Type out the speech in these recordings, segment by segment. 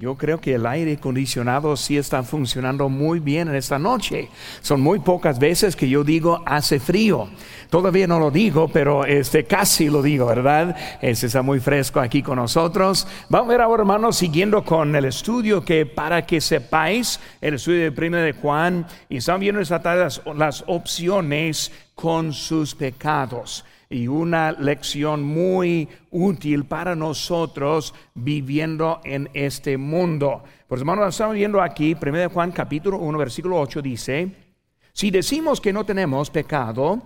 Yo creo que el aire acondicionado sí está funcionando muy bien en esta noche. Son muy pocas veces que yo digo hace frío. Todavía no lo digo, pero este casi lo digo, ¿verdad? Este está muy fresco aquí con nosotros. Vamos a ver ahora, hermanos, siguiendo con el estudio que para que sepáis, el estudio de Primera de Juan, y están viendo esta las, las opciones con sus pecados y una lección muy útil para nosotros viviendo en este mundo. Por hermanos, estamos viendo aquí, 1 Juan capítulo 1, versículo 8 dice, si decimos que no tenemos pecado,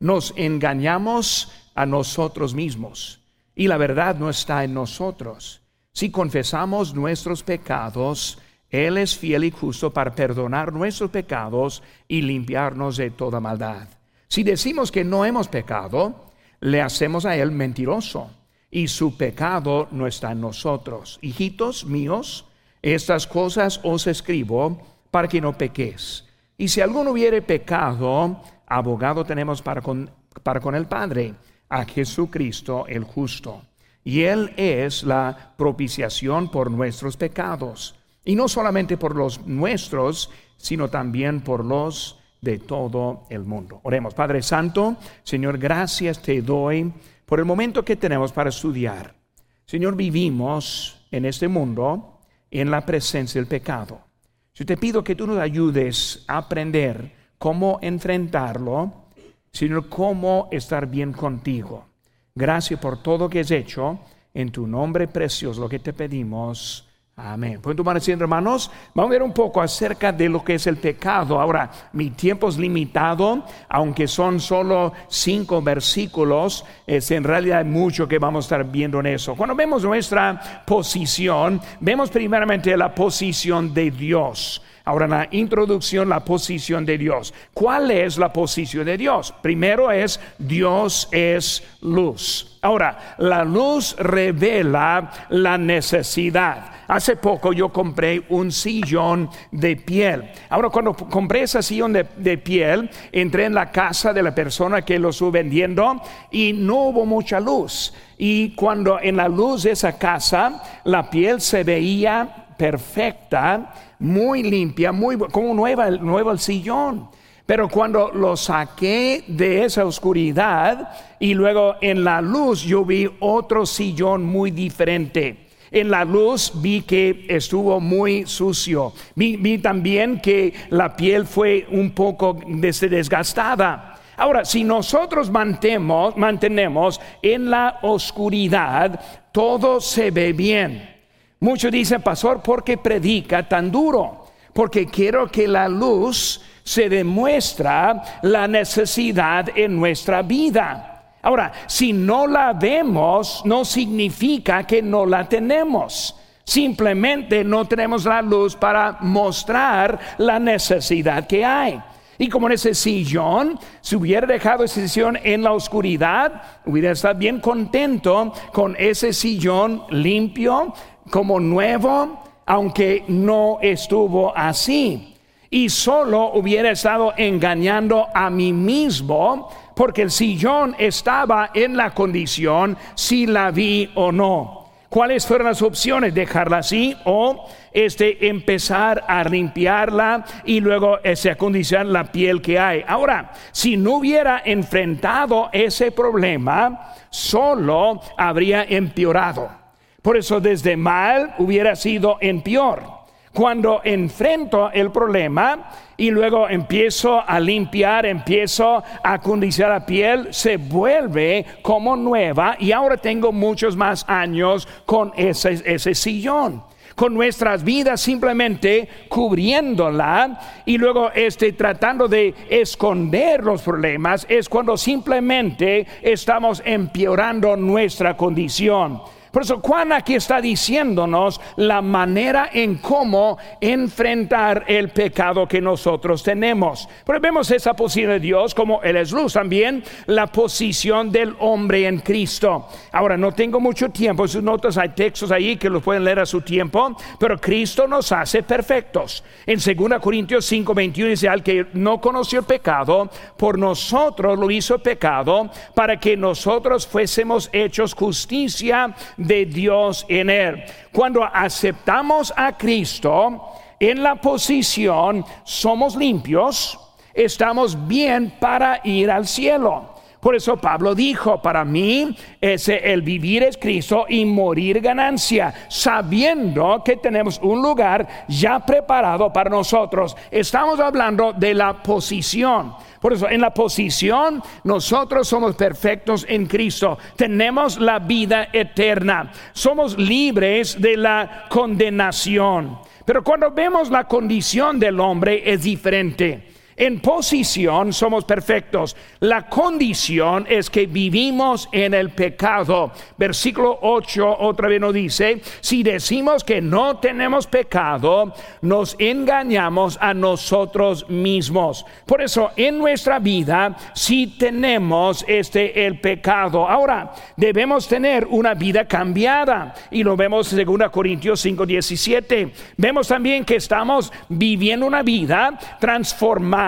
nos engañamos a nosotros mismos y la verdad no está en nosotros. Si confesamos nuestros pecados, Él es fiel y justo para perdonar nuestros pecados y limpiarnos de toda maldad. Si decimos que no hemos pecado, le hacemos a él mentiroso y su pecado no está en nosotros. Hijitos míos, estas cosas os escribo para que no pequéis. Y si alguno hubiere pecado, abogado tenemos para con, para con el Padre, a Jesucristo el justo. Y Él es la propiciación por nuestros pecados. Y no solamente por los nuestros, sino también por los de todo el mundo. Oremos, Padre Santo, Señor, gracias te doy por el momento que tenemos para estudiar. Señor, vivimos en este mundo en la presencia del pecado. Yo te pido que tú nos ayudes a aprender cómo enfrentarlo, Señor, cómo estar bien contigo. Gracias por todo que has hecho. En tu nombre precioso, lo que te pedimos. Amén. Pueden tomar asiento, hermanos. Vamos a ver un poco acerca de lo que es el pecado. Ahora, mi tiempo es limitado, aunque son solo cinco versículos, es en realidad mucho que vamos a estar viendo en eso. Cuando vemos nuestra posición, vemos primeramente la posición de Dios. Ahora, la introducción, la posición de Dios. ¿Cuál es la posición de Dios? Primero es Dios es luz. Ahora, la luz revela la necesidad. Hace poco yo compré un sillón de piel. Ahora, cuando compré ese sillón de, piel, entré en la casa de la persona que lo estuvo vendiendo y no hubo mucha luz. Y cuando en la luz de esa casa, la piel se veía perfecta, muy limpia, muy como nueva, nuevo el sillón. Pero cuando lo saqué de esa oscuridad y luego en la luz yo vi otro sillón muy diferente. En la luz vi que estuvo muy sucio. Vi, también que la piel fue un poco desgastada. Ahora, si nosotros mantenemos, mantenemos en la oscuridad, todo se ve bien. Muchos dicen, pastor, ¿por qué predica tan duro? Porque quiero que la luz se demuestra la necesidad en nuestra vida. Ahora, si no la vemos, no significa que no la tenemos. Simplemente no tenemos la luz para mostrar la necesidad que hay. Y como en ese sillón, si hubiera dejado ese sillón en la oscuridad, hubiera estado bien contento con ese sillón limpio, como nuevo, aunque no estuvo así. Y solo hubiera estado engañando a mí mismo porque el sillón estaba en la condición si la vi o no. ¿Cuáles fueron las opciones? Dejarla así o este, empezar a limpiarla y luego ese, acondicionar la piel que hay. Ahora, si no hubiera enfrentado ese problema, solo habría empeorado. Por eso desde mal hubiera sido en peor. Cuando enfrento el problema y luego empiezo a limpiar, empiezo a acondicionar la piel, se vuelve como nueva y ahora tengo muchos más años con ese, ese sillón con nuestras vidas simplemente cubriéndola y luego este, tratando de esconder los problemas es cuando simplemente estamos empeorando nuestra condición. Por eso Juan aquí está diciéndonos la manera en cómo enfrentar el pecado que nosotros tenemos. Pero vemos esa posición de Dios como Él es luz, también la posición del hombre en Cristo. Ahora, no tengo mucho tiempo, sus notas hay textos ahí que los pueden leer a su tiempo, pero Cristo nos hace perfectos. En 2 Corintios 5, 21 dice, al que no conoció el pecado, por nosotros lo hizo pecado, para que nosotros fuésemos hechos justicia de Dios en él. Cuando aceptamos a Cristo en la posición, somos limpios, estamos bien para ir al cielo. Por eso Pablo dijo, para mí el vivir es Cristo y morir ganancia, sabiendo que tenemos un lugar ya preparado para nosotros. Estamos hablando de la posición. Por eso, en la posición, nosotros somos perfectos en Cristo. Tenemos la vida eterna. Somos libres de la condenación. Pero cuando vemos la condición del hombre es diferente. En posición somos perfectos. La condición es que vivimos en el pecado. Versículo 8 otra vez nos dice, si decimos que no tenemos pecado, nos engañamos a nosotros mismos. Por eso en nuestra vida si tenemos este el pecado. Ahora, debemos tener una vida cambiada y lo vemos en 2 Corintios 5:17. Vemos también que estamos viviendo una vida transformada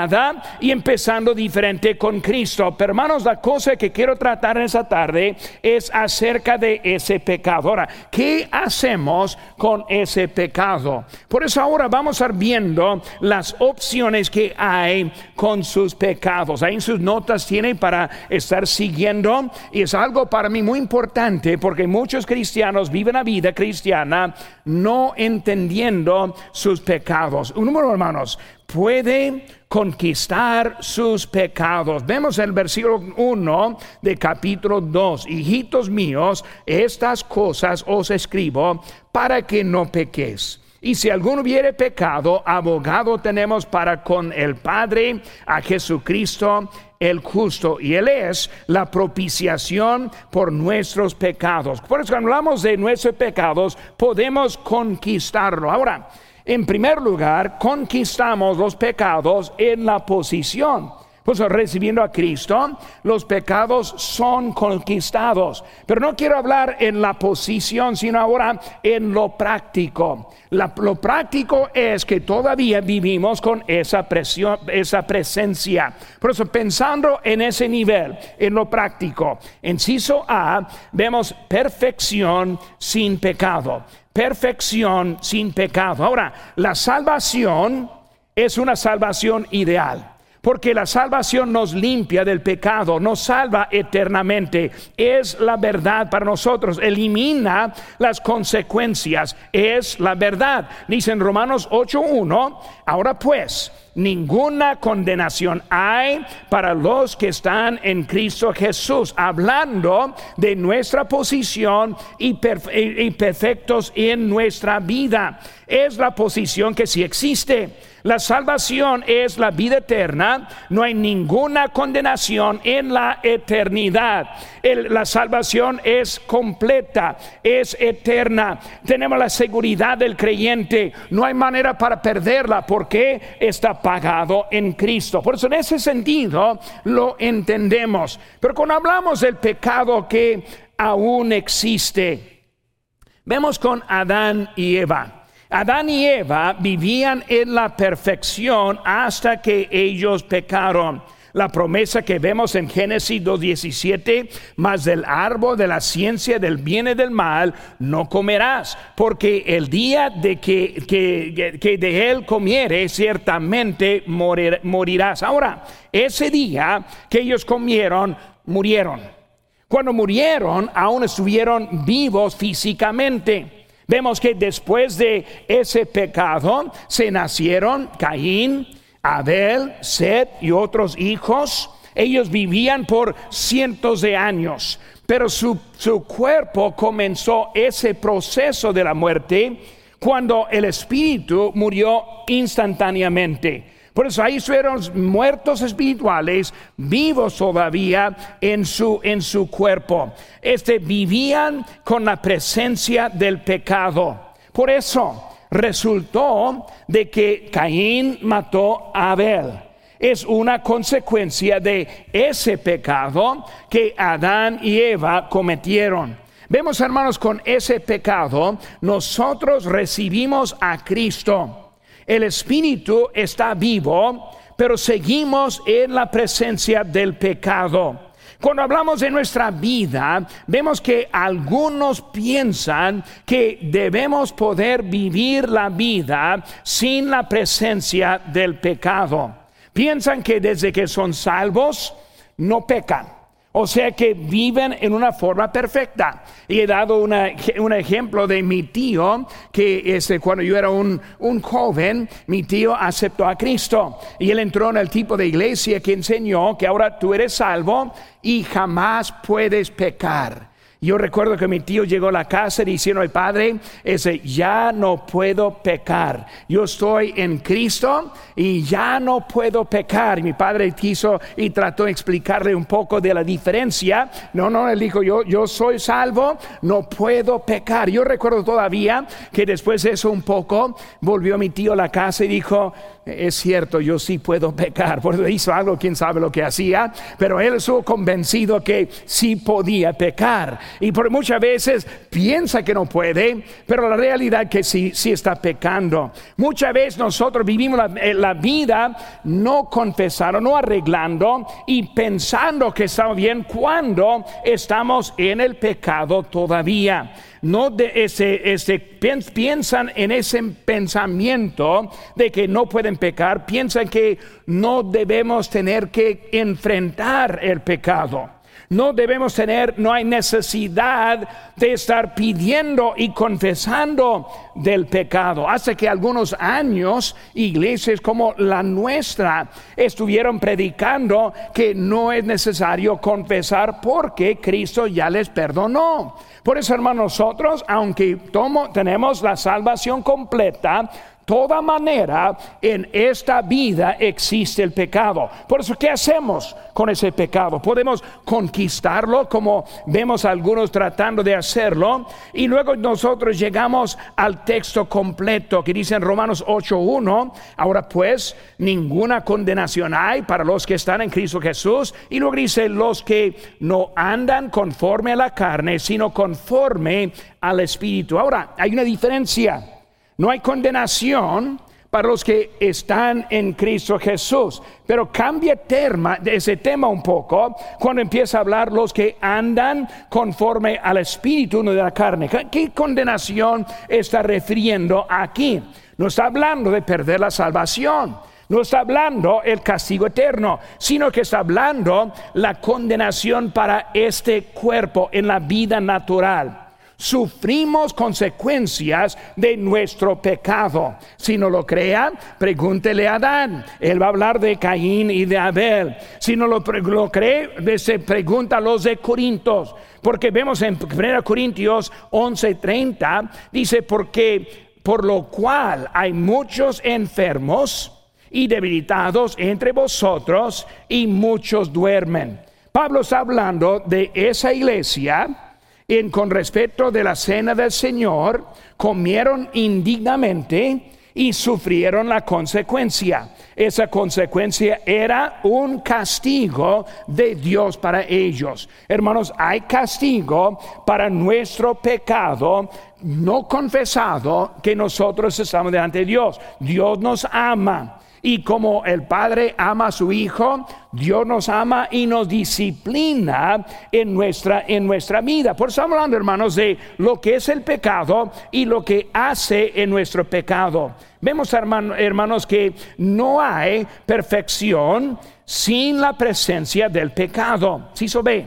y empezando diferente con Cristo. Pero hermanos, la cosa que quiero tratar en esta tarde es acerca de ese pecado. Ahora, ¿qué hacemos con ese pecado? Por eso ahora vamos a ir viendo las opciones que hay con sus pecados. Ahí en sus notas tienen para estar siguiendo y es algo para mí muy importante porque muchos cristianos viven la vida cristiana no entendiendo sus pecados. Un número, hermanos, puede conquistar sus pecados. Vemos el versículo 1 de capítulo 2. Hijitos míos, estas cosas os escribo para que no pequéis. Y si alguno hubiere pecado, abogado tenemos para con el Padre a Jesucristo el justo. Y Él es la propiciación por nuestros pecados. Por eso cuando hablamos de nuestros pecados, podemos conquistarlo. Ahora, en primer lugar, conquistamos los pecados en la posición. Pues recibiendo a Cristo, los pecados son conquistados. Pero no quiero hablar en la posición, sino ahora en lo práctico. lo práctico es que todavía vivimos con esa presión, esa presencia. Por eso, pensando en ese nivel, en lo práctico, en Ciso A, vemos perfección sin pecado perfección sin pecado. Ahora, la salvación es una salvación ideal. Porque la salvación nos limpia del pecado, nos salva eternamente. Es la verdad para nosotros, elimina las consecuencias, es la verdad. Dice en Romanos 8.1, ahora pues, ninguna condenación hay para los que están en Cristo Jesús, hablando de nuestra posición y, perfectos en nuestra vida. Es la posición que sí existe la salvación es la vida eterna. No hay ninguna condenación en la eternidad. la salvación es completa, es eterna. Tenemos la seguridad del creyente. No hay manera para perderla porque está pagado en Cristo. Por eso en ese sentido lo entendemos. Pero cuando hablamos del pecado que aún existe, vemos con Adán y Eva. Adán y Eva vivían en la perfección hasta que ellos pecaron. La promesa que vemos en Génesis 2.17, más del árbol de la ciencia del bien y del mal no comerás, porque el día de que, que, de él comieres, ciertamente morirás. Ahora, ese día que ellos comieron, murieron. Cuando murieron, aún estuvieron vivos físicamente. Vemos que después de ese pecado se nacieron Caín, Abel, Seth y otros hijos. Ellos vivían por cientos de años, pero su, su cuerpo comenzó ese proceso de la muerte cuando el espíritu murió instantáneamente. Por eso ahí fueron muertos espirituales, vivos todavía en su, en su cuerpo. Este vivían con la presencia del pecado. Por eso resultó de que Caín mató a Abel. Es una consecuencia de ese pecado que Adán y Eva cometieron. Vemos, hermanos, con ese pecado nosotros recibimos a Cristo el espíritu está vivo, pero seguimos en la presencia del pecado. Cuando hablamos de nuestra vida, vemos que algunos piensan que debemos poder vivir la vida sin la presencia del pecado. Piensan que desde que son salvos, no pecan. O sea que viven en una forma perfecta. Y he dado un ejemplo de mi tío, que este, cuando yo era un, joven, mi tío aceptó a Cristo. Y él entró en el tipo de iglesia que enseñó que ahora tú eres salvo y jamás puedes pecar. Yo recuerdo que mi tío llegó a la casa diciendo al padre, ese, ya no puedo pecar. Yo estoy en Cristo y ya no puedo pecar. Mi padre quiso y trató de explicarle un poco de la diferencia. No, no, él dijo, yo, yo soy salvo, no puedo pecar. Yo recuerdo todavía que después de eso un poco, volvió mi tío a la casa y dijo, es cierto, yo sí puedo pecar. Por eso hizo algo, quién sabe lo que hacía, pero él estuvo convencido que sí podía pecar. Y por muchas veces piensa que no puede, pero la realidad es que sí, sí está pecando. Muchas veces nosotros vivimos la, eh, la vida no confesando, no arreglando y pensando que estamos bien cuando estamos en el pecado todavía no de ese, ese, piensan en ese pensamiento de que no pueden pecar, piensan que no debemos tener que enfrentar el pecado. No debemos tener, no hay necesidad de estar pidiendo y confesando del pecado. Hace que algunos años iglesias como la nuestra estuvieron predicando que no es necesario confesar porque Cristo ya les perdonó. Por eso, hermanos, nosotros, aunque tenemos la salvación completa, toda manera en esta vida existe el pecado. Por eso, ¿qué hacemos con ese pecado? Podemos conquistarlo como vemos algunos tratando de hacerlo y luego nosotros llegamos al texto completo que dice en Romanos 8.1, ahora pues ninguna condenación hay para los que están en Cristo Jesús y luego dice los que no andan conforme a la carne, sino conforme al Espíritu. Ahora, hay una diferencia. No hay condenación para los que están en Cristo Jesús. Pero cambia tema, ese tema un poco cuando empieza a hablar los que andan conforme al espíritu, no de la carne. ¿Qué condenación está refiriendo aquí? No está hablando de perder la salvación. No está hablando el castigo eterno, sino que está hablando la condenación para este cuerpo en la vida natural sufrimos consecuencias de nuestro pecado. Si no lo crean, pregúntele a Adán. Él va a hablar de Caín y de Abel. Si no lo, cree, se pregunta a los de Corintios. Porque vemos en 1 Corintios 11:30, dice, porque por lo cual hay muchos enfermos y debilitados entre vosotros y muchos duermen. Pablo está hablando de esa iglesia en, con respecto de la cena del Señor, comieron indignamente y sufrieron la consecuencia. Esa consecuencia era un castigo de Dios para ellos. Hermanos, hay castigo para nuestro pecado no confesado que nosotros estamos delante de Dios. Dios nos ama. Y como el Padre ama a su Hijo, Dios nos ama y nos disciplina en nuestra, en nuestra vida. Por eso estamos hablando, hermanos, de lo que es el pecado y lo que hace en nuestro pecado. Vemos, hermanos, que no hay perfección sin la presencia del pecado. Si ¿Sí ve,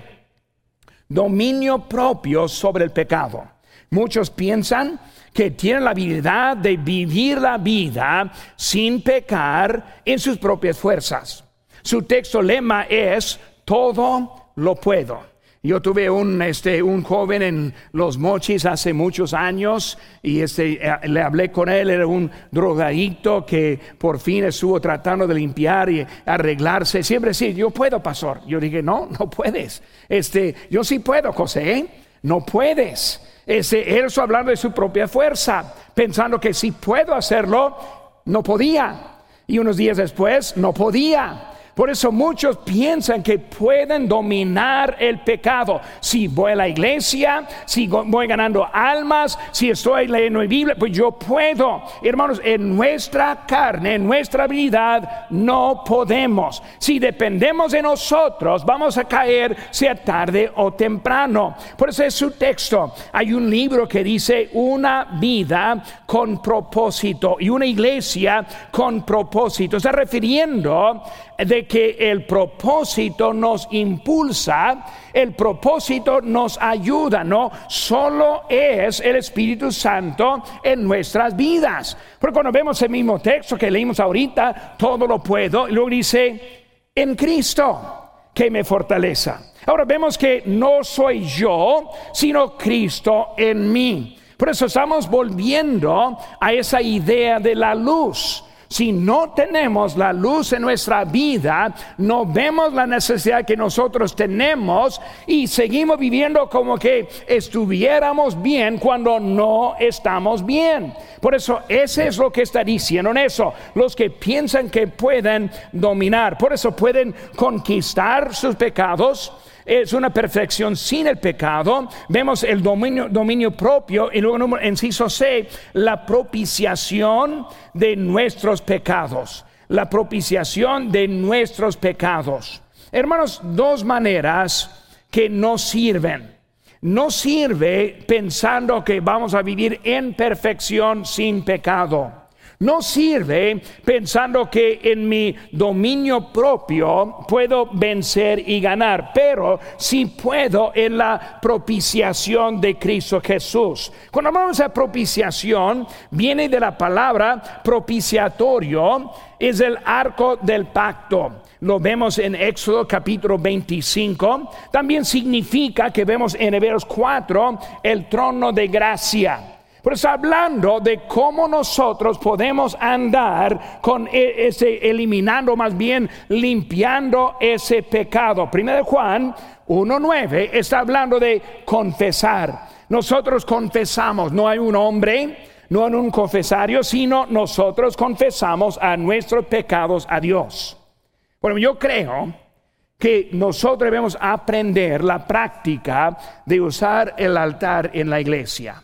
dominio propio sobre el pecado. Muchos piensan que tienen la habilidad de vivir la vida sin pecar en sus propias fuerzas. Su texto lema es, todo lo puedo. Yo tuve un, este, un joven en Los Mochis hace muchos años y este, eh, le hablé con él, era un drogadicto que por fin estuvo tratando de limpiar y arreglarse. Siempre sí, yo puedo, pastor. Yo dije, no, no puedes. Este, yo sí puedo, José, ¿eh? No puedes. Ese, él hablando de su propia fuerza, pensando que si puedo hacerlo, no podía. Y unos días después, no podía. Por eso muchos piensan que pueden dominar el pecado. Si voy a la iglesia, si voy ganando almas, si estoy leyendo la Biblia, pues yo puedo. Hermanos, en nuestra carne, en nuestra habilidad, no podemos. Si dependemos de nosotros, vamos a caer sea tarde o temprano. Por eso es su texto. Hay un libro que dice una vida con propósito y una iglesia con propósito. Está refiriendo de que el propósito nos impulsa, el propósito nos ayuda, no solo es el Espíritu Santo en nuestras vidas. Porque cuando vemos el mismo texto que leímos ahorita, todo lo puedo, luego dice, en Cristo que me fortaleza. Ahora vemos que no soy yo, sino Cristo en mí. Por eso estamos volviendo a esa idea de la luz. Si no tenemos la luz en nuestra vida, no vemos la necesidad que nosotros tenemos y seguimos viviendo como que estuviéramos bien cuando no estamos bien. Por eso, ese es lo que está diciendo en eso. Los que piensan que pueden dominar, por eso pueden conquistar sus pecados es una perfección sin el pecado. Vemos el dominio, dominio propio y luego en inciso C, la propiciación de nuestros pecados. La propiciación de nuestros pecados. Hermanos, dos maneras que no sirven. No sirve pensando que vamos a vivir en perfección sin pecado. No sirve pensando que en mi dominio propio puedo vencer y ganar, pero sí puedo en la propiciación de Cristo Jesús. Cuando hablamos de propiciación, viene de la palabra propiciatorio, es el arco del pacto. Lo vemos en Éxodo capítulo 25. También significa que vemos en Hebreos 4 el trono de gracia. Pero está hablando de cómo nosotros podemos andar con e, ese, eliminando más bien, limpiando ese pecado. Primero de Juan 1.9 está hablando de confesar. Nosotros confesamos, no hay un hombre, no hay un confesario, sino nosotros confesamos a nuestros pecados a Dios. Bueno, yo creo que nosotros debemos aprender la práctica de usar el altar en la iglesia.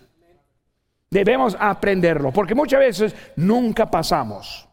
Debemos aprenderlo, porque muchas veces nunca pasamos.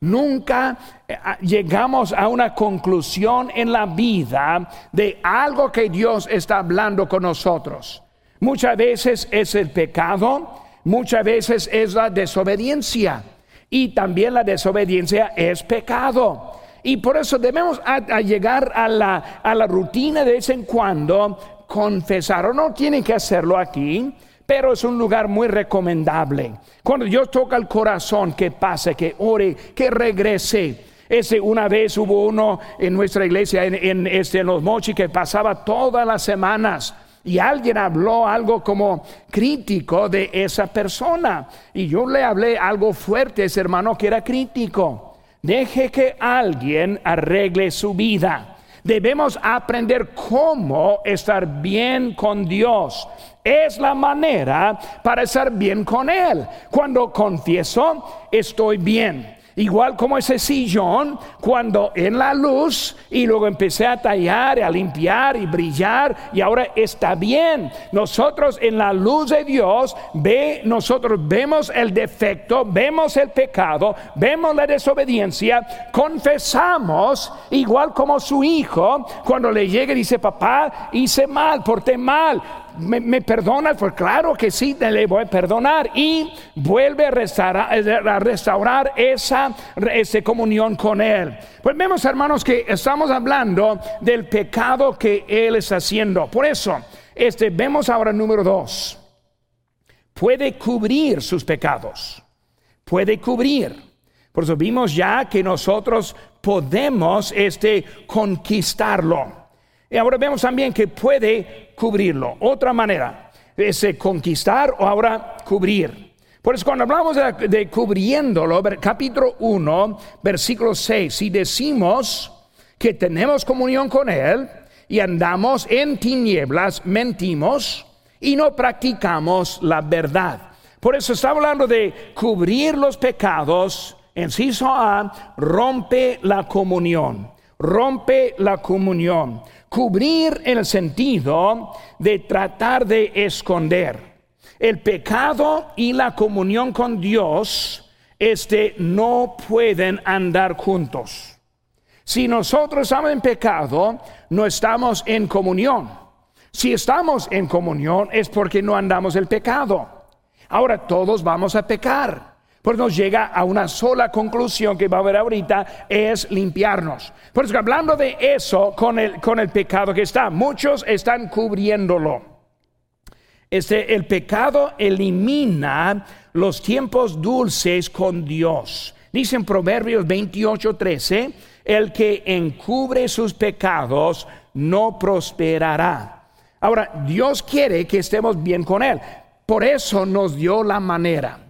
Nunca eh, llegamos a una conclusión en la vida de algo que Dios está hablando con nosotros. Muchas veces es el pecado, muchas veces es la desobediencia y también la desobediencia es pecado. Y por eso debemos llegar a la, a la rutina de vez en cuando, confesar o no tienen que hacerlo aquí, pero es un lugar muy recomendable. Cuando Dios toca el corazón, que pase, que ore, que regrese. Ese una vez hubo uno en nuestra iglesia en, este, en los mochis que pasaba todas las semanas y alguien habló algo como crítico de esa persona y yo le hablé algo fuerte a ese hermano que era crítico. Deje que alguien arregle su vida. Debemos aprender cómo estar bien con Dios. Es la manera para estar bien con Él. Cuando confieso, estoy bien. Igual como ese sillón, cuando en la luz y luego empecé a tallar, a limpiar y brillar y ahora está bien. Nosotros en la luz de Dios ve, nosotros vemos el defecto, vemos el pecado, vemos la desobediencia, confesamos, igual como su hijo, cuando le llega y dice, papá, hice mal, porté mal, me, me perdonas, pues claro que sí, le voy a perdonar y vuelve a restaurar, esa, comunión con Él. Pues vemos, hermanos, que estamos hablando del pecado que Él está haciendo. Por eso, este, vemos ahora número dos. Puede cubrir sus pecados. Puede cubrir. Por eso vimos ya que nosotros podemos este, conquistarlo. Y ahora vemos también que puede cubrirlo. Otra manera es eh, conquistar o ahora cubrir. Por eso cuando hablamos de, cubriéndolo, capítulo 1, versículo 6, si decimos que tenemos comunión con Él y andamos en tinieblas, mentimos y no practicamos la verdad. Por eso está hablando de cubrir los pecados. En A, rompe la comunión rompe la comunión. Cubrir el sentido de tratar de esconder. El pecado y la comunión con Dios este, no pueden andar juntos. Si nosotros estamos en pecado, no estamos en comunión. Si estamos en comunión es porque no andamos el pecado. Ahora todos vamos a pecar. Pues nos llega a una sola conclusión que va a haber ahorita, es limpiarnos. Por eso hablando de eso con el, con el pecado que está, muchos están cubriéndolo. Este, el pecado elimina los tiempos dulces con Dios. Dice en Proverbios 28, 13, el que encubre sus pecados no prosperará. Ahora, Dios quiere que estemos bien con Él. Por eso nos dio la manera.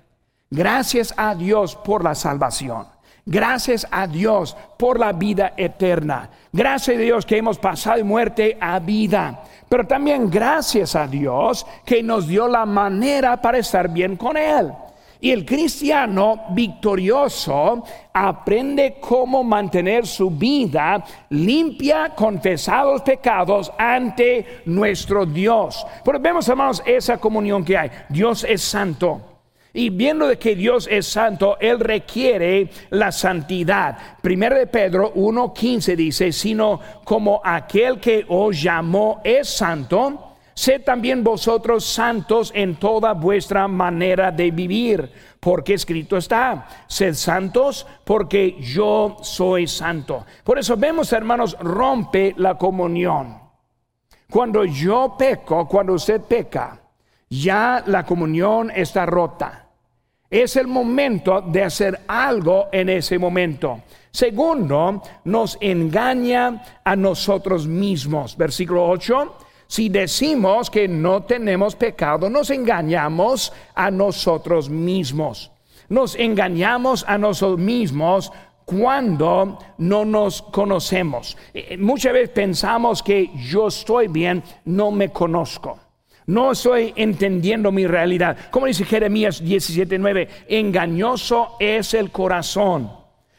Gracias a Dios por la salvación. Gracias a Dios por la vida eterna. Gracias a Dios que hemos pasado de muerte a vida. Pero también gracias a Dios que nos dio la manera para estar bien con Él. Y el cristiano victorioso aprende cómo mantener su vida limpia, confesados pecados ante nuestro Dios. Pero vemos, hermanos, esa comunión que hay. Dios es santo. Y viendo de que Dios es santo, Él requiere la santidad. Primero de Pedro 1.15 dice, sino como aquel que os llamó es santo, sed también vosotros santos en toda vuestra manera de vivir, porque escrito está, sed santos porque yo soy santo. Por eso vemos, hermanos, rompe la comunión. Cuando yo peco, cuando usted peca, ya la comunión está rota. Es el momento de hacer algo en ese momento. Segundo, nos engaña a nosotros mismos. Versículo 8. Si decimos que no tenemos pecado, nos engañamos a nosotros mismos. Nos engañamos a nosotros mismos cuando no nos conocemos. Eh, muchas veces pensamos que yo estoy bien, no me conozco. No estoy entendiendo mi realidad. Como dice Jeremías 17:9, engañoso es el corazón,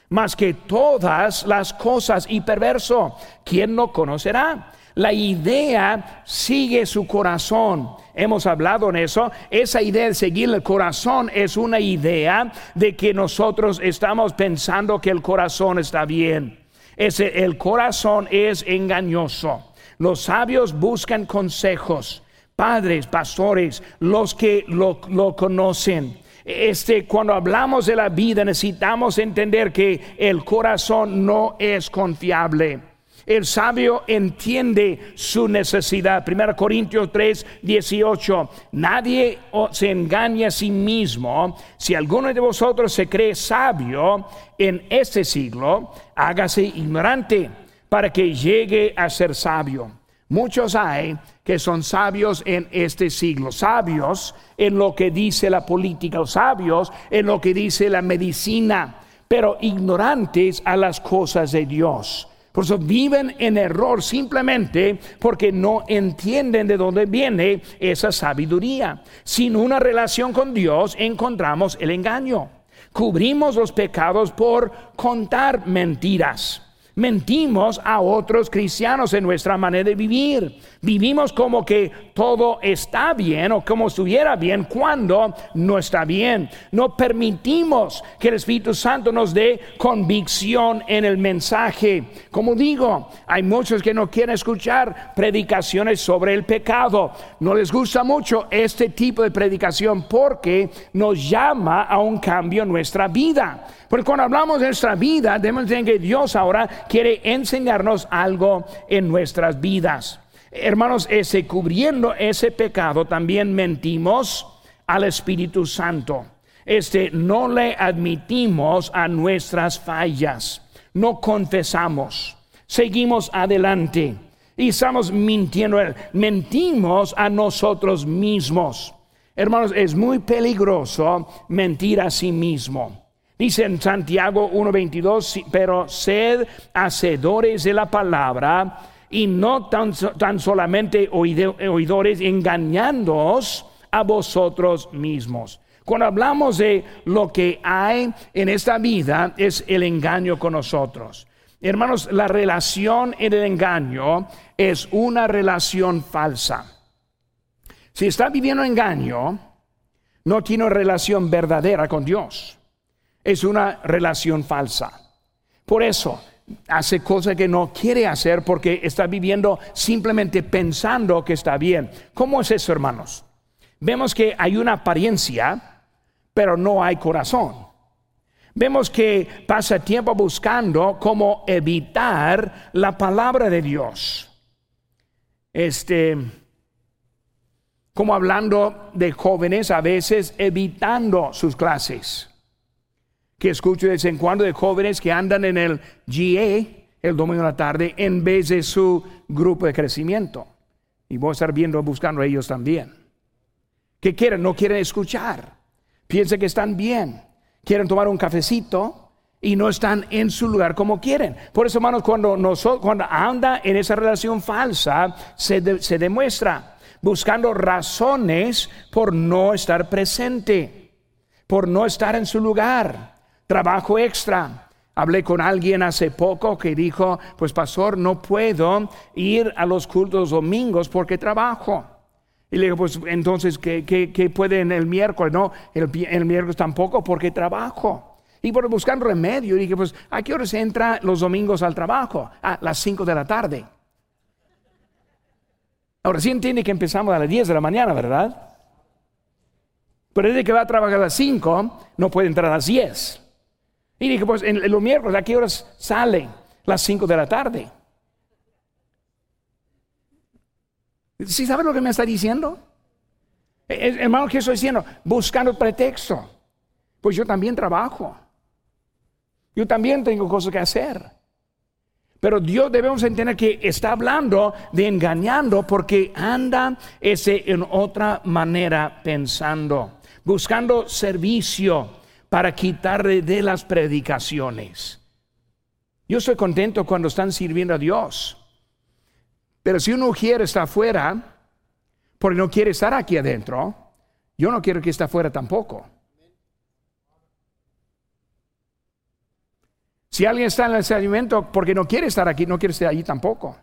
más que todas las cosas y perverso. ¿Quién no conocerá? La idea sigue su corazón. Hemos hablado en eso. Esa idea de seguir el corazón es una idea de que nosotros estamos pensando que el corazón está bien. Ese, el corazón es engañoso. Los sabios buscan consejos padres, pastores, los que lo, conocen. Este, cuando hablamos de la vida necesitamos entender que el corazón no es confiable. El sabio entiende su necesidad. 1 Corintios 3, 18. Nadie se engaña a sí mismo. Si alguno de vosotros se cree sabio en este siglo, hágase ignorante para que llegue a ser sabio. Muchos hay que son sabios en este siglo, sabios en lo que dice la política, sabios en lo que dice la medicina, pero ignorantes a las cosas de Dios. Por eso viven en error simplemente porque no entienden de dónde viene esa sabiduría. Sin una relación con Dios encontramos el engaño. Cubrimos los pecados por contar mentiras mentimos a otros cristianos en nuestra manera de vivir. Vivimos como que todo está bien o como estuviera bien cuando no está bien. No permitimos que el Espíritu Santo nos dé convicción en el mensaje. Como digo, hay muchos que no quieren escuchar predicaciones sobre el pecado. No les gusta mucho este tipo de predicación porque nos llama a un cambio en nuestra vida. Porque cuando hablamos de nuestra vida, debemos entender que Dios ahora quiere enseñarnos algo en nuestras vidas. Hermanos, ese cubriendo ese pecado también mentimos al Espíritu Santo. Este no le admitimos a nuestras fallas, no confesamos, seguimos adelante y estamos mintiendo, mentimos a nosotros mismos. Hermanos, es muy peligroso mentir a sí mismo. Dice en Santiago 1.22, pero sed hacedores de la palabra y no tan, tan solamente oidores engañándoos a vosotros mismos. Cuando hablamos de lo que hay en esta vida es el engaño con nosotros. Hermanos, la relación en el engaño es una relación falsa. Si está viviendo engaño, no tiene relación verdadera con Dios. Es una relación falsa. Por eso hace cosas que no quiere hacer porque está viviendo simplemente pensando que está bien. ¿Cómo es eso, hermanos? Vemos que hay una apariencia, pero no hay corazón. Vemos que pasa tiempo buscando cómo evitar la palabra de Dios. Este como hablando de jóvenes a veces evitando sus clases. Que escucho de vez en cuando de jóvenes que andan en el GA el domingo de la tarde en vez de su grupo de crecimiento. Y voy a estar viendo, buscando a ellos también. ¿Qué quieren? No quieren escuchar. Piensan que están bien. Quieren tomar un cafecito y no están en su lugar como quieren. Por eso, hermanos, cuando, nosotros, cuando anda en esa relación falsa, se, se demuestra buscando razones por no estar presente, por no estar en su lugar, trabajo extra. Hablé con alguien hace poco que dijo, pues pastor, no puedo ir a los cultos domingos porque trabajo. Y le digo, pues entonces, ¿qué, qué, puede en el miércoles? No, el, el, miércoles tampoco porque trabajo. Y por buscar remedio, dije, pues, ¿a qué hora se entra los domingos al trabajo? A las 5 de la tarde. Ahora sí entiende que empezamos a las 10 de la mañana, ¿verdad? Pero desde que va a trabajar a las 5, no puede entrar a las 10. Y dije, pues en, los miércoles, ¿a qué horas sale? Las 5 de la tarde. ¿Sí sabe lo que me está diciendo? E, e, hermano, ¿qué estoy diciendo? Buscando pretexto. Pues yo también trabajo. Yo también tengo cosas que hacer. Pero Dios debemos entender que está hablando de engañando porque anda ese en otra manera pensando, buscando servicio para quitarle de las predicaciones. Yo estoy contento cuando están sirviendo a Dios. Pero si uno quiere estar afuera, porque no quiere estar aquí adentro, yo no quiero que esté afuera tampoco. Si alguien está en el alimento porque no quiere estar aquí, no quiere estar allí tampoco.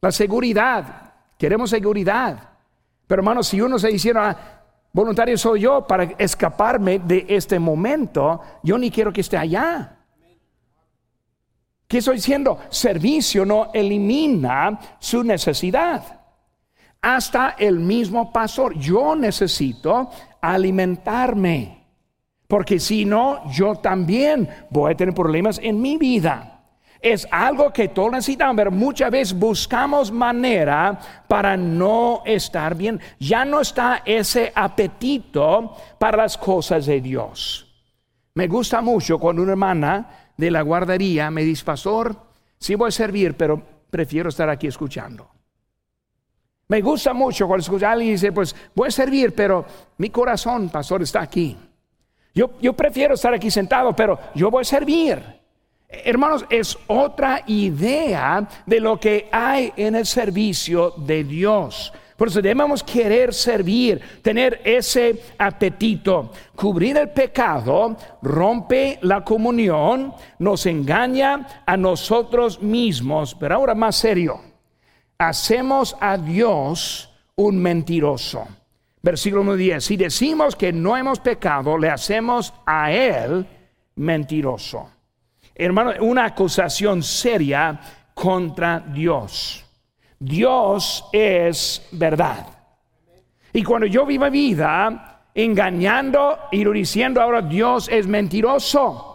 La seguridad, queremos seguridad. Pero hermanos, si uno se hiciera voluntario soy yo para escaparme de este momento, yo ni quiero que esté allá. ¿Qué estoy diciendo? Servicio no elimina su necesidad. Hasta el mismo pastor, yo necesito alimentarme. Porque si no, yo también voy a tener problemas en mi vida. Es algo que todos necesitamos, pero muchas veces buscamos manera para no estar bien. Ya no está ese apetito para las cosas de Dios. Me gusta mucho cuando una hermana de la guardería me dice, pastor, sí voy a servir, pero prefiero estar aquí escuchando. Me gusta mucho cuando escucha alguien y dice, pues voy a servir, pero mi corazón, pastor, está aquí. Yo, prefiero estar aquí sentado, pero yo voy a servir. Hermanos, es otra idea de lo que hay en el servicio de Dios. Por eso debemos querer servir, tener ese apetito. Cubrir el pecado rompe la comunión, nos engaña a nosotros mismos. Pero ahora más serio, hacemos a Dios un mentiroso. Versículo 10. Si decimos que no hemos pecado, le hacemos a Él mentiroso. Hermano, una acusación seria contra Dios. Dios es verdad. Y cuando yo vivo vida engañando y diciendo ahora Dios es mentiroso.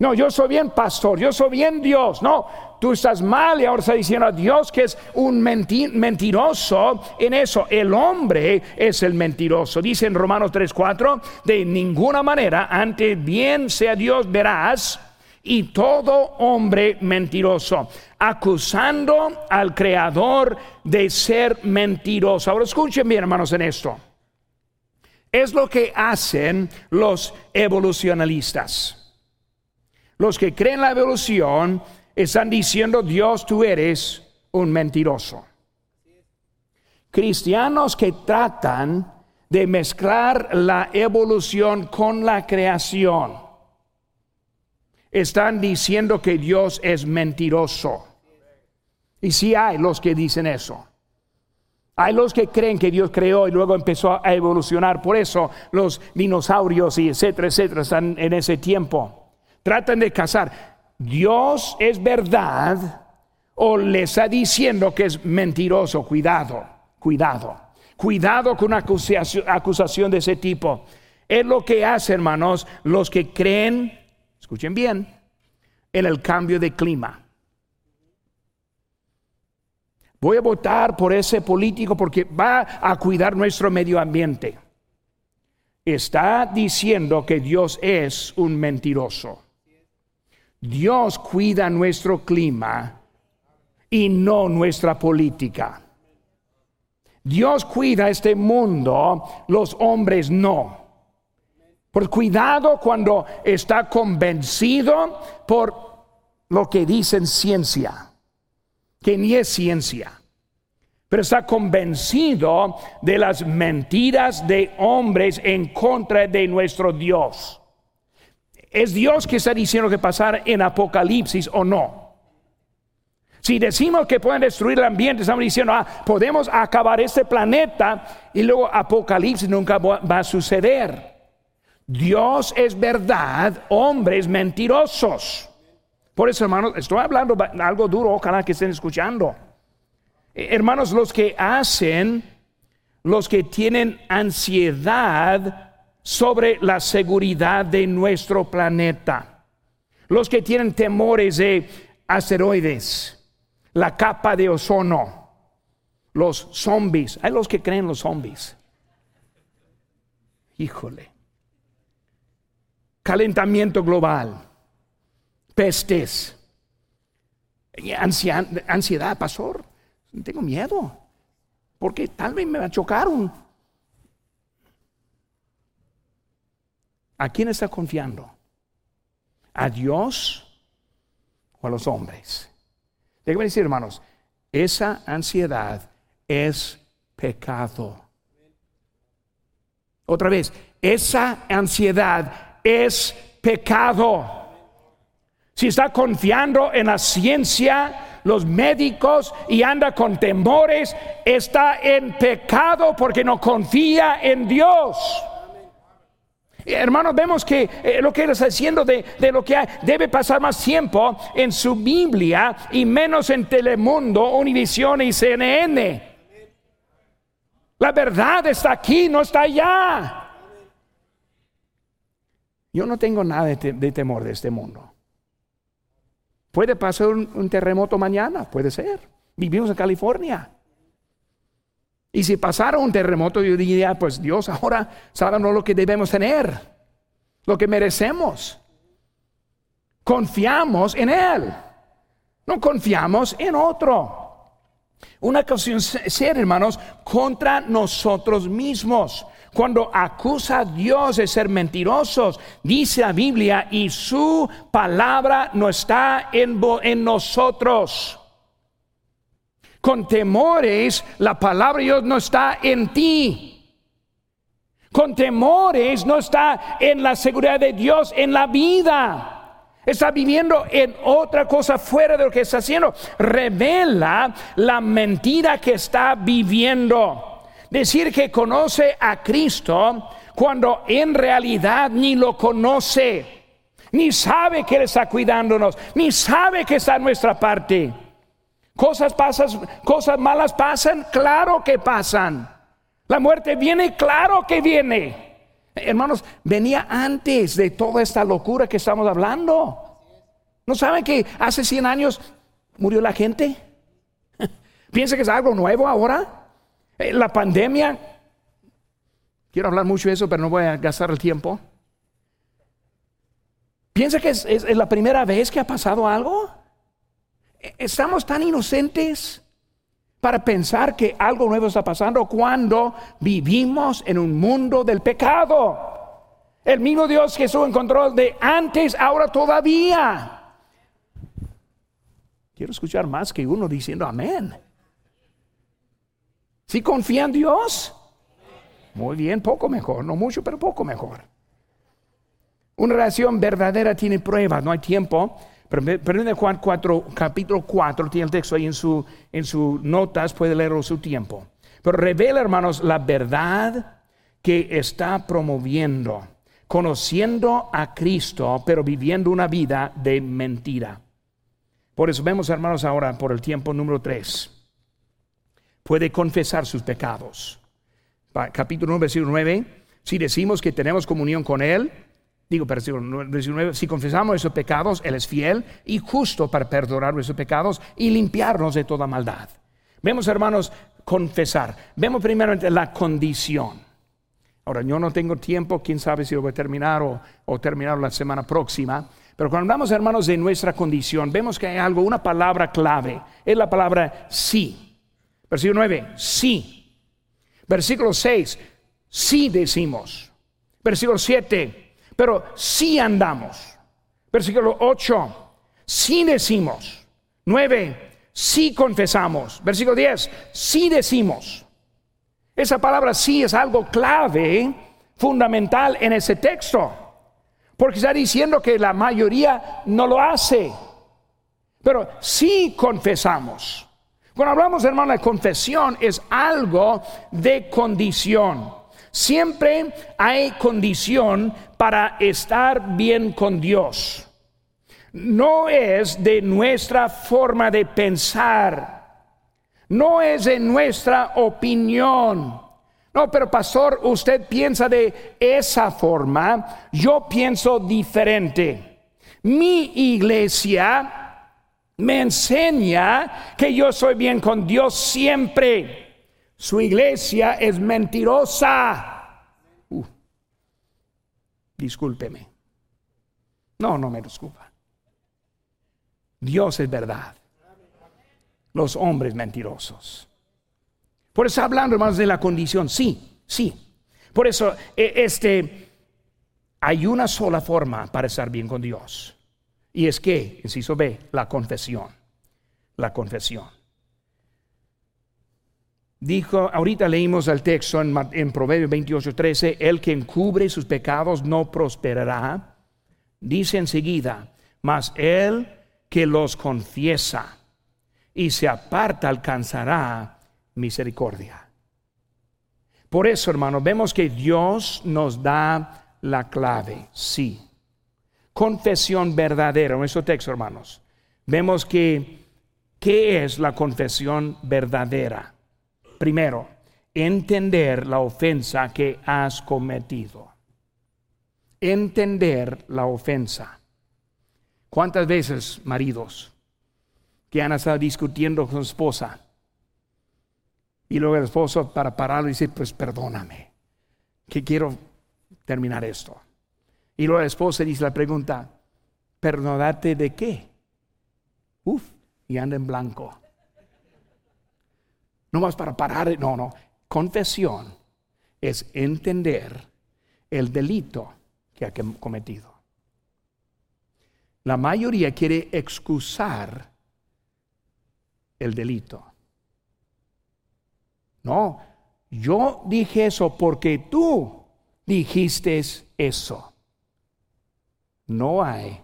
No, yo soy bien pastor, yo soy bien Dios. No, tú estás mal y ahora está diciendo a Dios que es un mentiroso en eso. El hombre es el mentiroso. Dice en Romanos 3:4, de ninguna manera, ante bien sea Dios verás y todo hombre mentiroso, acusando al creador de ser mentiroso. Ahora escuchen bien, hermanos, en esto. Es lo que hacen los evolucionalistas. Los que creen la evolución están diciendo, Dios, tú eres un mentiroso. Cristianos que tratan de mezclar la evolución con la creación. Están diciendo que Dios es mentiroso. Y sí hay los que dicen eso. Hay los que creen que Dios creó y luego empezó a evolucionar. Por eso los dinosaurios y etcétera, etcétera están en ese tiempo. Tratan de casar. Dios es verdad o le está diciendo que es mentiroso. Cuidado, cuidado. Cuidado con una acusación, de ese tipo. Es lo que hace, hermanos, los que creen, escuchen bien, en el cambio de clima. Voy a votar por ese político porque va a cuidar nuestro medio ambiente. Está diciendo que Dios es un mentiroso. Dios cuida nuestro clima y no nuestra política. Dios cuida este mundo, los hombres no. Por cuidado cuando está convencido por lo que dicen ciencia que ni es ciencia, pero está convencido de las mentiras de hombres en contra de nuestro Dios. ¿Es Dios que está diciendo que pasar en Apocalipsis o no? Si decimos que pueden destruir el ambiente, estamos diciendo, ah, podemos acabar este planeta y luego Apocalipsis nunca va a suceder. Dios es verdad, hombres mentirosos. Por eso, hermanos, estoy hablando algo duro, ojalá que estén escuchando. Eh, hermanos, los que hacen, los que tienen ansiedad sobre la seguridad de nuestro planeta, los que tienen temores de asteroides, la capa de ozono, los zombies, hay los que creen los zombies. Híjole. Calentamiento global pestes, ansiedad, pastor. Tengo miedo, porque tal vez me chocaron. ¿A quién está confiando? ¿A Dios o a los hombres? Déjenme decir, hermanos, esa ansiedad es pecado. Otra vez, esa ansiedad es pecado. Si está confiando en la ciencia, los médicos y anda con temores, está en pecado porque no confía en Dios. Hermanos, vemos que eh, lo que él está diciendo de, de, lo que hay, debe pasar más tiempo en su Biblia y menos en Telemundo, Univisión y CNN. La verdad está aquí, no está allá. Yo no tengo nada de temor de este mundo. Puede pasar un, terremoto mañana, puede ser. Vivimos en California. Y si pasara un terremoto, yo diría, pues Dios ahora sabe lo que debemos tener, lo que merecemos. Confiamos en Él, no confiamos en otro. Una ocasión ser, hermanos, contra nosotros mismos. Cuando acusa a Dios de ser mentirosos, dice la Biblia, y su palabra no está en, en nosotros. Con temores, la palabra de Dios no está en ti. Con temores no está en la seguridad de Dios en la vida. Está viviendo en otra cosa fuera de lo que está haciendo. Revela la mentira que está viviendo decir que conoce a Cristo cuando en realidad ni lo conoce, ni sabe que Él está cuidándonos, ni sabe que está en nuestra parte. Cosas pasan, cosas malas pasan, claro que pasan. La muerte viene, claro que viene. Hermanos, venía antes de toda esta locura que estamos hablando. ¿No saben que hace 100 años murió la gente? ¿Piensa que es algo nuevo ahora? Eh, la pandemia, quiero hablar mucho de eso, pero no voy a gastar el tiempo. ¿Piensa que es, la primera vez que ha pasado algo? E, estamos tan inocentes para pensar que algo nuevo está pasando cuando vivimos en un mundo del pecado. El mismo Dios que estuvo en control de antes, ahora todavía. Quiero escuchar más que uno diciendo amén. Si confía en Dios, muy bien, poco mejor, no mucho, pero poco mejor. Una relación verdadera tiene pruebas, no hay tiempo. Pero en Juan 4, capítulo 4, tiene el texto ahí en sus en su notas, puede leerlo su tiempo. Pero revela, hermanos, la verdad que está promoviendo, conociendo a Cristo, pero viviendo una vida de mentira. Por eso vemos, hermanos, ahora por el tiempo número 3. Puede confesar sus pecados. Capítulo 9, versículo 9. Si decimos que tenemos comunión con Él, Digo, versículo si confesamos esos pecados, Él es fiel y justo para perdonar nuestros pecados y limpiarnos de toda maldad. Vemos, hermanos, confesar. Vemos primeramente la condición. Ahora, yo no tengo tiempo, quién sabe si lo voy a terminar o, o terminar la semana próxima. Pero cuando hablamos, hermanos, de nuestra condición, vemos que hay algo, una palabra clave. Es la palabra sí. Versículo 9, sí. Versículo 6, sí decimos. Versículo 7, pero sí andamos. Versículo 8, sí decimos. 9, sí confesamos. Versículo 10, sí decimos. Esa palabra sí es algo clave, fundamental en ese texto. Porque está diciendo que la mayoría no lo hace. Pero sí confesamos. Cuando hablamos, hermano, de confesión es algo de condición. Siempre hay condición para estar bien con Dios. No es de nuestra forma de pensar, no es de nuestra opinión. No, pero pastor, usted piensa de esa forma, yo pienso diferente. Mi iglesia me enseña que yo soy bien con Dios siempre. Su iglesia es mentirosa. Uh, discúlpeme. No, no me disculpa. Dios es verdad. Los hombres mentirosos. Por eso hablando, hermanos, de la condición, sí, sí. Por eso, e, este, hay una sola forma para estar bien con Dios. Y es que, inciso B, la confesión. La confesión. Dijo, ahorita leímos el texto en, en Proverbios 28, 13, el que encubre sus pecados no prosperará. Dice enseguida, mas el que los confiesa y se aparta alcanzará misericordia. Por eso, hermano, vemos que Dios nos da la clave, sí. Confesión verdadera, en nuestro texto, hermanos. Vemos que, ¿qué es la confesión verdadera? Primero, entender la ofensa que has cometido. Entender la ofensa. ¿Cuántas veces, maridos, que han estado discutiendo con su esposa? Y luego el esposo para pararlo dice, pues perdóname, que quiero terminar esto. Y luego la esposa dice la pregunta, ¿perdonarte de qué? Uf, y anda en blanco. No más para parar, no, no. Confesión es entender el delito que ha cometido. La mayoría quiere excusar el delito. No, yo dije eso porque tú dijiste eso. No hay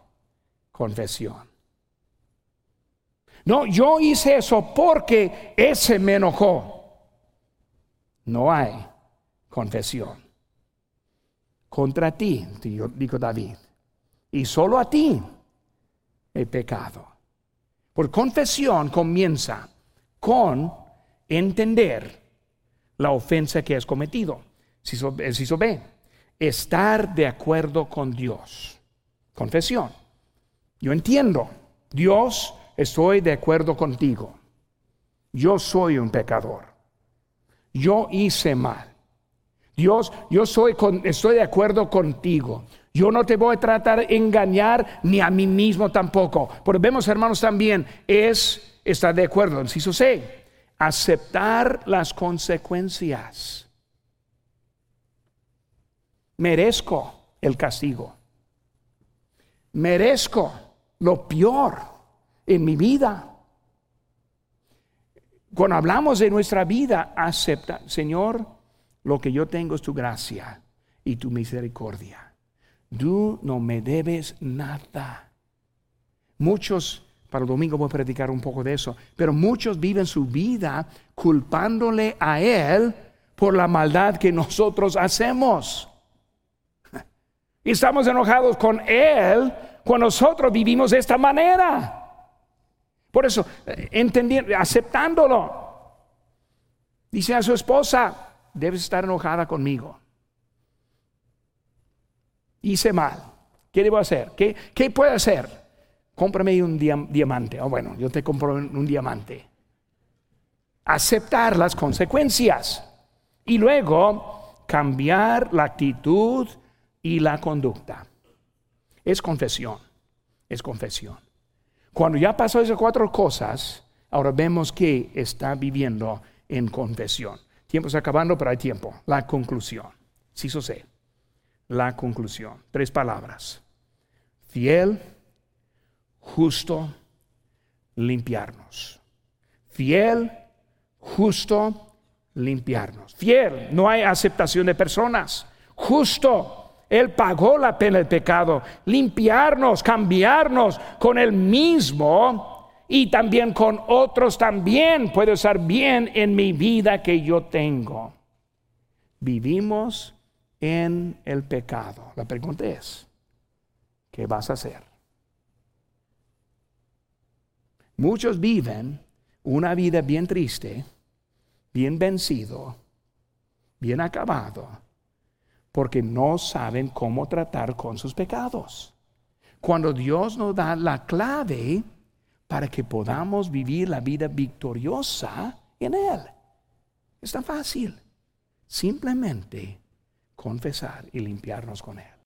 confesión. No, yo hice eso porque ese me enojó. No hay confesión. Contra ti, dijo David. Y solo a ti he pecado. Por confesión comienza con entender la ofensa que has cometido. Si so, ve, estar de acuerdo con Dios. Confesión. Yo entiendo. Dios estoy de acuerdo contigo. Yo soy un pecador. Yo hice mal. Dios, yo soy estoy de acuerdo contigo. Yo no te voy a tratar de engañar ni a mí mismo tampoco. Porque vemos, hermanos, también es estar de acuerdo. Inciso C, aceptar las consecuencias. Merezco el castigo. Merezco lo peor en mi vida. Cuando hablamos de nuestra vida, acepta, Señor, lo que yo tengo es tu gracia y tu misericordia. tú no me debes nada. Muchos, para el domingo voy a predicar un poco de eso, pero muchos viven su vida culpándole a Él por la maldad que nosotros hacemos. Y estamos enojados con Él cuando nosotros vivimos de esta manera. Por eso, eh, entendiendo, aceptándolo. Dice a su esposa, debes estar enojada conmigo. Hice mal. ¿Qué debo hacer? ¿Qué, qué puedo hacer? Cómprame un diamante. Oh, bueno, yo te compro un diamante. Aceptar las consecuencias. Y luego cambiar la actitud y la conducta. Es confesión, es confesión. Cuando ya pasó esas cuatro cosas, ahora vemos que está viviendo en confesión. Tiempo está acabando, pero hay tiempo. La conclusión. Sí, eso sé. La conclusión. Tres palabras. Fiel, justo, limpiarnos. Fiel, justo, limpiarnos. Fiel, no hay aceptación de personas. Justo, Él pagó la pena del pecado. Limpiarnos, cambiarnos con el mismo y también con otros también puede estar bien en mi vida que yo tengo. Vivimos en el pecado. La pregunta es, ¿qué vas a hacer? Muchos viven una vida bien triste bien vencido, bien acabado, porque no saben cómo tratar con sus pecados. Cuando Dios nos da la clave para que podamos vivir la vida victoriosa en Él. Es tan fácil. Simplemente confesar y limpiarnos con Él.